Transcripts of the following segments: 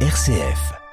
RCF.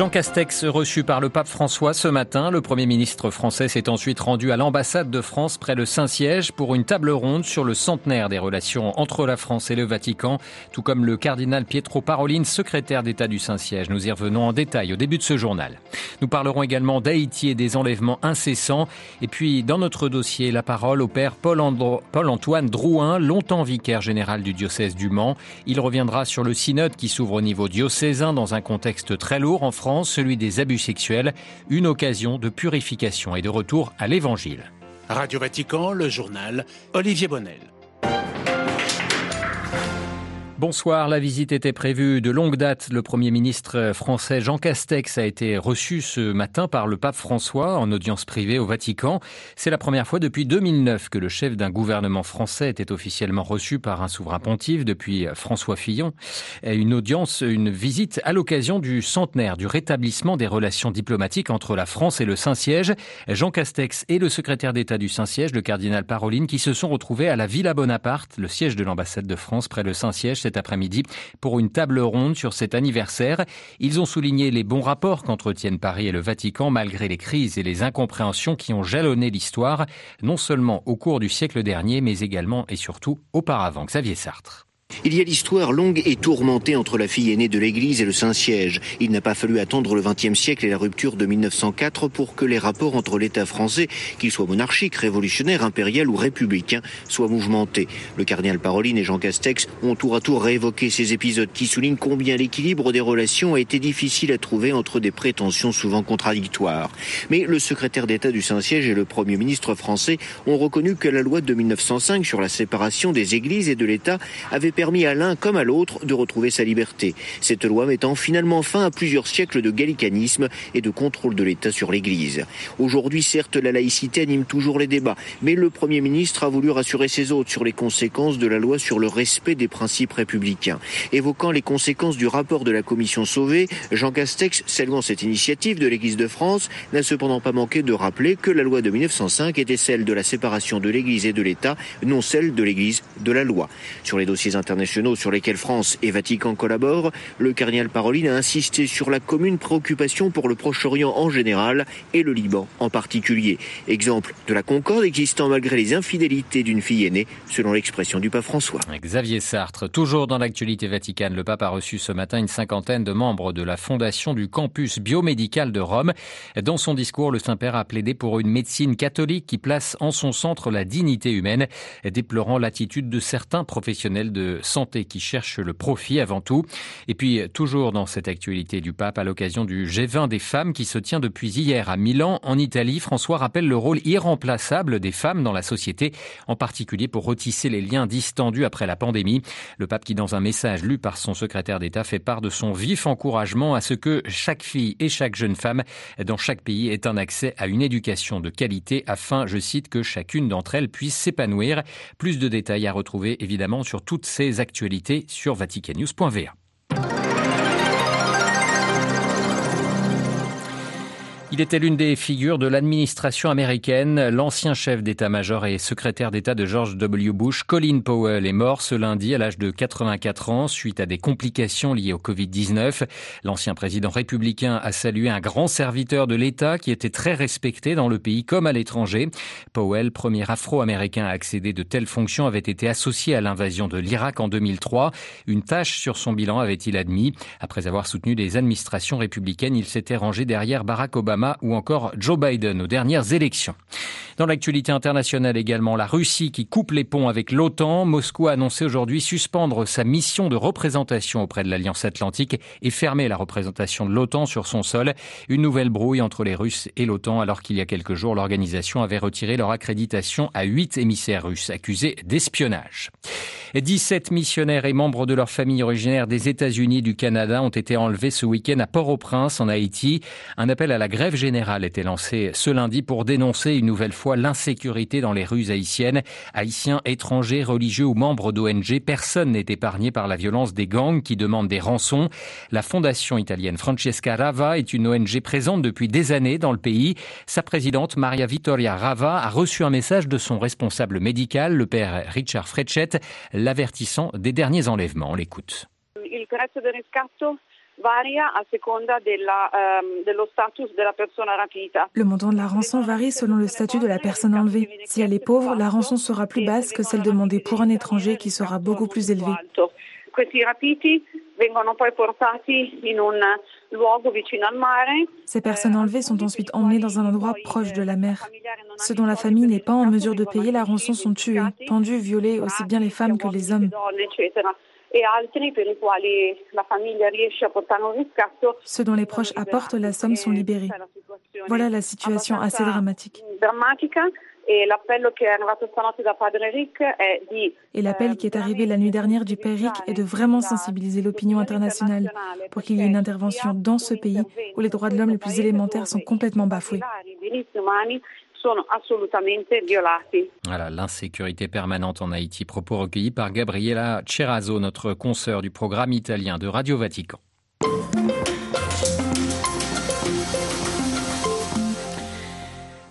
Jean Castex reçu par le pape François ce matin. Le Premier ministre français s'est ensuite rendu à l'ambassade de France près le Saint-Siège pour une table ronde sur le centenaire des relations entre la France et le Vatican, tout comme le cardinal Pietro Parolin, secrétaire d'État du Saint-Siège. Nous y revenons en détail au début de ce journal. Nous parlerons également d'Haïti et des enlèvements incessants. Et puis, dans notre dossier, la parole au père Paul-Antoine Drouin, longtemps vicaire général du diocèse du Mans. Il reviendra sur le synode qui s'ouvre au niveau diocésain dans un contexte très lourd en France celui des abus sexuels, une occasion de purification et de retour à l'Évangile. Radio Vatican, le journal Olivier Bonnel. Bonsoir, la visite était prévue de longue date. Le Premier ministre français Jean Castex a été reçu ce matin par le pape François en audience privée au Vatican. C'est la première fois depuis 2009 que le chef d'un gouvernement français était officiellement reçu par un souverain pontife depuis François Fillon. Une audience, une visite à l'occasion du centenaire du rétablissement des relations diplomatiques entre la France et le Saint-Siège. Jean Castex et le secrétaire d'État du Saint-Siège, le cardinal Paroline, qui se sont retrouvés à la Villa Bonaparte, le siège de l'ambassade de France près le Saint-Siège cet après-midi pour une table ronde sur cet anniversaire. Ils ont souligné les bons rapports qu'entretiennent Paris et le Vatican malgré les crises et les incompréhensions qui ont jalonné l'histoire, non seulement au cours du siècle dernier, mais également et surtout auparavant. Xavier Sartre. Il y a l'histoire longue et tourmentée entre la fille aînée de l'Église et le Saint-Siège. Il n'a pas fallu attendre le XXe siècle et la rupture de 1904 pour que les rapports entre l'État français, qu'il soit monarchique, révolutionnaire, impérial ou républicain, soient mouvementés. Le cardinal Paroline et Jean Castex ont tour à tour réévoqué ces épisodes qui soulignent combien l'équilibre des relations a été difficile à trouver entre des prétentions souvent contradictoires. Mais le secrétaire d'État du Saint-Siège et le Premier ministre français ont reconnu que la loi de 1905 sur la séparation des églises et de l'État permis à l'un comme à l'autre de retrouver sa liberté. Cette loi mettant finalement fin à plusieurs siècles de gallicanisme et de contrôle de l'État sur l'Église. Aujourd'hui, certes, la laïcité anime toujours les débats, mais le Premier ministre a voulu rassurer ses hôtes sur les conséquences de la loi sur le respect des principes républicains. Évoquant les conséquences du rapport de la commission Sauvé, Jean Castex, saluant cette initiative de l'Église de France, n'a cependant pas manqué de rappeler que la loi de 1905 était celle de la séparation de l'Église et de l'État, non celle de l'Église de la loi. Sur les dossiers internationaux sur lesquels France et Vatican collaborent, le cardinal Parolin a insisté sur la commune préoccupation pour le Proche-Orient en général et le Liban en particulier. Exemple de la concorde existant malgré les infidélités d'une fille aînée, selon l'expression du pape François. Xavier Sartre, toujours dans l'actualité vaticane, le pape a reçu ce matin une cinquantaine de membres de la fondation du campus biomédical de Rome. Dans son discours, le Saint-Père a plaidé pour une médecine catholique qui place en son centre la dignité humaine, déplorant l'attitude de certains professionnels de santé qui cherche le profit avant tout. Et puis, toujours dans cette actualité du pape, à l'occasion du G20 des femmes qui se tient depuis hier à Milan, en Italie, François rappelle le rôle irremplaçable des femmes dans la société, en particulier pour retisser les liens distendus après la pandémie. Le pape qui, dans un message lu par son secrétaire d'État, fait part de son vif encouragement à ce que chaque fille et chaque jeune femme dans chaque pays ait un accès à une éducation de qualité afin, je cite, que chacune d'entre elles puisse s'épanouir. Plus de détails à retrouver évidemment sur toutes ces actualités sur vaticannews.va. Il était l'une des figures de l'administration américaine. L'ancien chef d'état-major et secrétaire d'État de George W. Bush, Colin Powell, est mort ce lundi à l'âge de 84 ans suite à des complications liées au Covid-19. L'ancien président républicain a salué un grand serviteur de l'État qui était très respecté dans le pays comme à l'étranger. Powell, premier afro-américain à accéder de telles fonctions, avait été associé à l'invasion de l'Irak en 2003. Une tâche sur son bilan avait-il admis. Après avoir soutenu les administrations républicaines, il s'était rangé derrière Barack Obama ou encore Joe Biden aux dernières élections. Dans l'actualité internationale également, la Russie qui coupe les ponts avec l'OTAN. Moscou a annoncé aujourd'hui suspendre sa mission de représentation auprès de l'Alliance Atlantique et fermer la représentation de l'OTAN sur son sol. Une nouvelle brouille entre les Russes et l'OTAN alors qu'il y a quelques jours, l'organisation avait retiré leur accréditation à huit émissaires russes accusés d'espionnage. 17 missionnaires et membres de leur famille originaire des États-Unis et du Canada ont été enlevés ce week-end à Port-au-Prince en Haïti. Un appel à la grève générale était lancé ce lundi pour dénoncer une nouvelle fois l'insécurité dans les rues haïtiennes. Haïtiens, étrangers, religieux ou membres d'ONG, personne n'est épargné par la violence des gangs qui demandent des rançons. La fondation italienne Francesca Rava est une ONG présente depuis des années dans le pays. Sa présidente, Maria Vittoria Rava, a reçu un message de son responsable médical, le père Richard Frechet. l'avertissant des derniers enlèvements. On l'écoute. Le montant de la rançon varie selon le statut de la personne enlevée. Si elle est pauvre, la rançon sera plus basse que celle demandée pour un étranger qui sera beaucoup plus élevée. Ces personnes enlevées sont ensuite emmenées dans un endroit proche de la mer. Ceux dont la famille n'est pas en mesure de payer la rançon sont tués, pendus, violés, aussi bien les femmes que les hommes. Ceux dont les proches apportent la somme sont libérés. Voilà la situation assez dramatique. Et l'appel qui est arrivé la nuit dernière du Père Rick est de vraiment sensibiliser l'opinion internationale pour qu'il y ait une intervention dans ce pays où les droits de l'homme les plus élémentaires sont complètement bafoués. Voilà, l'insécurité permanente en Haïti, propos recueillis par Gabriela Cerazzo, notre consoeur du programme italien de Radio Vatican.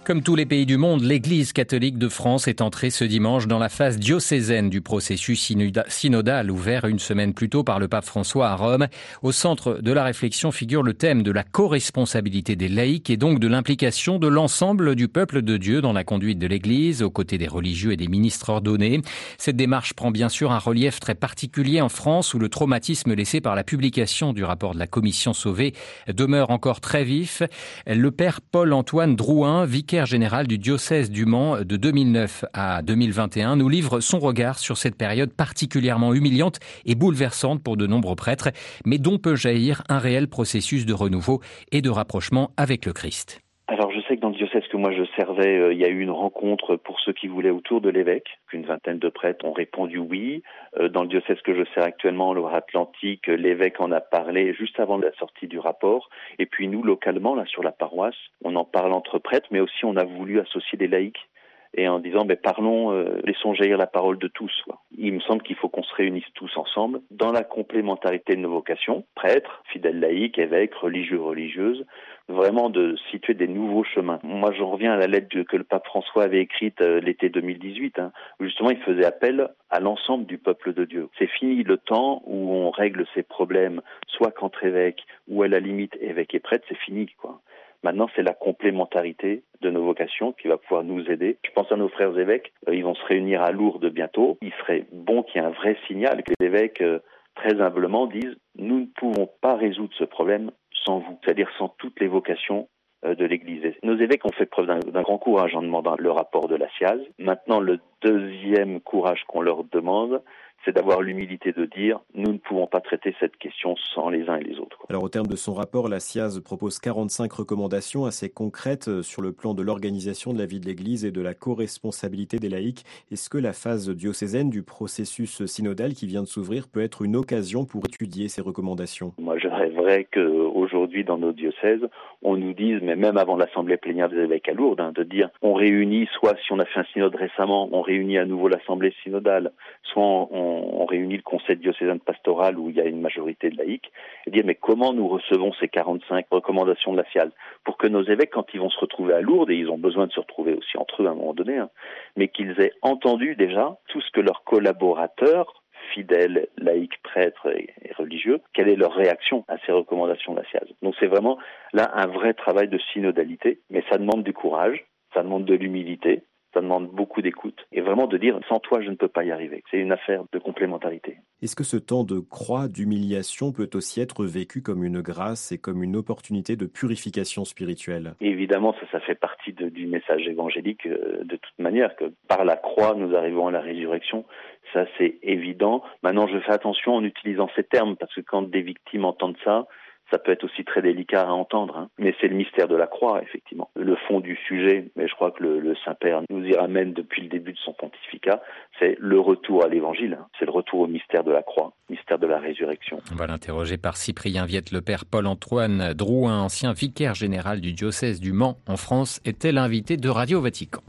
Comme tous les pays du monde, l'Église catholique de France est entrée ce dimanche dans la phase diocésaine du processus synodal ouvert une semaine plus tôt par le pape François à Rome. Au centre de la réflexion figure le thème de la co-responsabilité des laïcs et donc de l'implication de l'ensemble du peuple de Dieu dans la conduite de l'Église, aux côtés des religieux et des ministres ordonnés. Cette démarche prend bien sûr un relief très particulier en France où le traumatisme laissé par la publication du rapport de la commission sauvée demeure encore très vif. Le père Paul-Antoine Drouin, vicaire général du diocèse du Mans de 2009 à 2021 nous livre son regard sur cette période particulièrement humiliante et bouleversante pour de nombreux prêtres, mais dont peut jaillir un réel processus de renouveau et de rapprochement avec le Christ. Alors je sais que dans le diocèse que moi je servais, euh, il y a eu une rencontre pour ceux qui voulaient autour de l'évêque, qu'une vingtaine de prêtres ont répondu oui. Euh, dans le diocèse que je sers actuellement, Loire-Atlantique, l'évêque en a parlé juste avant la sortie du rapport. Et puis nous, localement, là sur la paroisse, on en parle entre prêtres, mais aussi on a voulu associer des laïcs et en disant mais parlons, euh, laissons jaillir la parole de tous. Il me semble qu'il faut qu'on se réunisse tous ensemble dans la complémentarité de nos vocations, prêtres, fidèles laïcs, évêques, religieux, religieuses, vraiment de situer des nouveaux chemins. Moi, j'en reviens à la lettre que le pape François avait écrite euh, l'été 2018, hein, où justement il faisait appel à l'ensemble du peuple de Dieu. C'est fini le temps où on règle ses problèmes, soit qu'entre évêques ou à la limite évêques et prêtres, c'est fini, quoi. Maintenant, c'est la complémentarité de nos vocations qui va pouvoir nous aider. Je pense à nos frères évêques, euh, ils vont se réunir à Lourdes bientôt. Il serait bon qu'il y ait un vrai signal, que les évêques, euh, très humblement, disent nous ne pouvons pas résoudre ce problème sans vous, c'est-à-dire sans toutes les vocations euh, de l'Église. Nos évêques ont fait preuve d'un grand courage en demandant le rapport de la SIAZ. Maintenant, le deuxième courage qu'on leur demande, c'est d'avoir l'humilité de dire nous ne pouvons pas traiter cette question sans les uns et les autres. Alors au terme de son rapport, la SIAZ propose 45 recommandations assez concrètes euh, sur le plan de l'organisation de la vie de l'Église et de la co-responsabilité des laïcs. Est-ce que la phase diocésaine du processus synodal qui vient de s'ouvrir peut être une occasion pour étudier ces recommandations? Moi je rêverais qu'aujourd'hui dans nos diocèses, on nous dise, mais même avant l'Assemblée plénière des évêques à Lourdes, hein, de dire on réunit, soit si on a fait un synode récemment, on réunit à nouveau l'Assemblée synodale, soit on on, réunit le conseil diocésain pastoral où il y a une majorité de laïcs, et dire mais comment nous recevons ces 45 recommandations de la FIAL pour que nos évêques, quand ils vont se retrouver à Lourdes, et ils ont besoin de se retrouver aussi entre eux à un moment donné, hein, mais qu'ils aient entendu déjà tout ce que leurs collaborateurs fidèles, laïcs, prêtres et, religieux, quelle est leur réaction à ces recommandations de la FIAL. Donc c'est vraiment là un vrai travail de synodalité, mais ça demande du courage, ça demande de l'humilité, ça demande beaucoup d'écoute et vraiment de dire sans toi je ne peux pas y arriver. C'est une affaire de complémentarité. Est-ce que ce temps de croix, d'humiliation peut aussi être vécu comme une grâce et comme une opportunité de purification spirituelle? Évidemment, ça, ça fait partie du message évangélique euh, de toute manière, que par la croix nous arrivons à la résurrection. Ça c'est évident. Maintenant, je fais attention en utilisant ces termes parce que quand des victimes entendent ça, ça peut être aussi très délicat à entendre, hein. mais c'est le mystère de la croix, effectivement. Le fond du sujet, mais je crois que le, Saint-Père nous y ramène depuis le début de son pontificat, c'est le retour à l'évangile, hein. c'est le retour au mystère de la croix, mystère de la résurrection. On va l'interroger par Cyprien Viette, le Père Paul-Antoine Drouin, ancien vicaire général du diocèse du Mans en France, était l'invité de Radio Vatican?